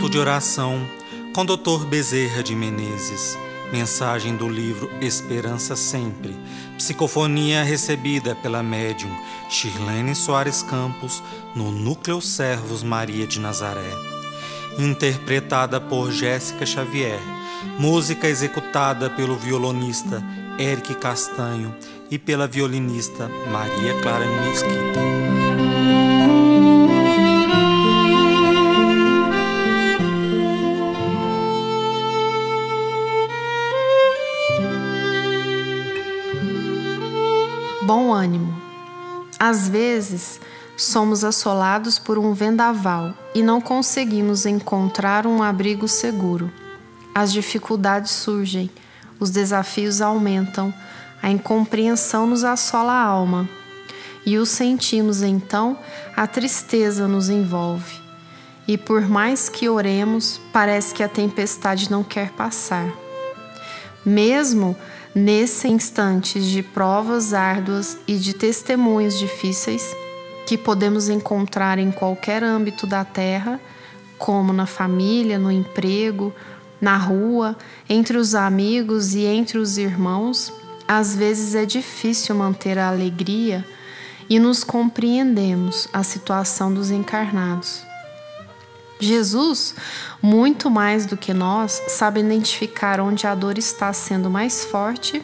Minuto de Oração com Dr. Bezerra de Menezes. Mensagem do livro Esperança Sempre. Psicofonia recebida pela médium Shirlene Soares Campos no Núcleo Servos Maria de Nazaré. Interpretada por Jéssica Xavier. Música executada pelo violonista Eric Castanho e pela violinista Maria Clara Mesquita. Bom ânimo. Às vezes, somos assolados por um vendaval e não conseguimos encontrar um abrigo seguro. As dificuldades surgem, os desafios aumentam, a incompreensão nos assola a alma e o sentimos então, a tristeza nos envolve. E por mais que oremos, parece que a tempestade não quer passar. Mesmo nesses instantes de provas árduas e de testemunhos difíceis que podemos encontrar em qualquer âmbito da terra, como na família, no emprego, na rua, entre os amigos e entre os irmãos, às vezes é difícil manter a alegria e nos compreendemos a situação dos encarnados. Jesus, muito mais do que nós, sabe identificar onde a dor está sendo mais forte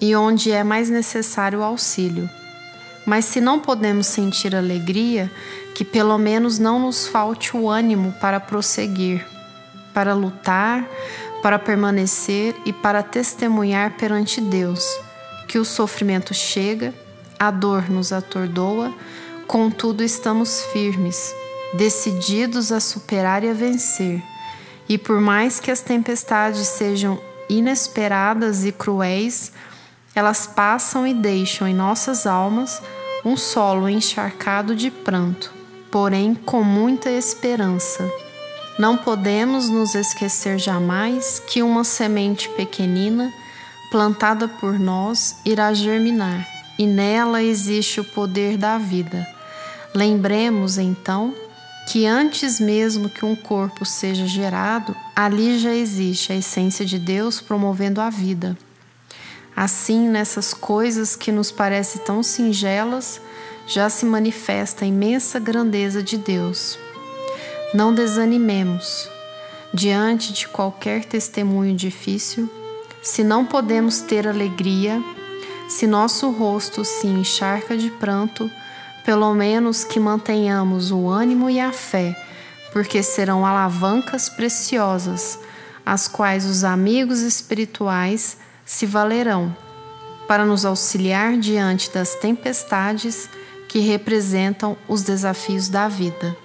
e onde é mais necessário o auxílio. Mas se não podemos sentir alegria, que pelo menos não nos falte o ânimo para prosseguir, para lutar, para permanecer e para testemunhar perante Deus que o sofrimento chega, a dor nos atordoa, contudo estamos firmes decididos a superar e a vencer. E por mais que as tempestades sejam inesperadas e cruéis, elas passam e deixam em nossas almas um solo encharcado de pranto, porém com muita esperança. Não podemos nos esquecer jamais que uma semente pequenina, plantada por nós, irá germinar, e nela existe o poder da vida. Lembremos então que antes mesmo que um corpo seja gerado, ali já existe a essência de Deus promovendo a vida. Assim, nessas coisas que nos parecem tão singelas, já se manifesta a imensa grandeza de Deus. Não desanimemos diante de qualquer testemunho difícil, se não podemos ter alegria, se nosso rosto se encharca de pranto, pelo menos que mantenhamos o ânimo e a fé, porque serão alavancas preciosas, as quais os amigos espirituais se valerão para nos auxiliar diante das tempestades que representam os desafios da vida.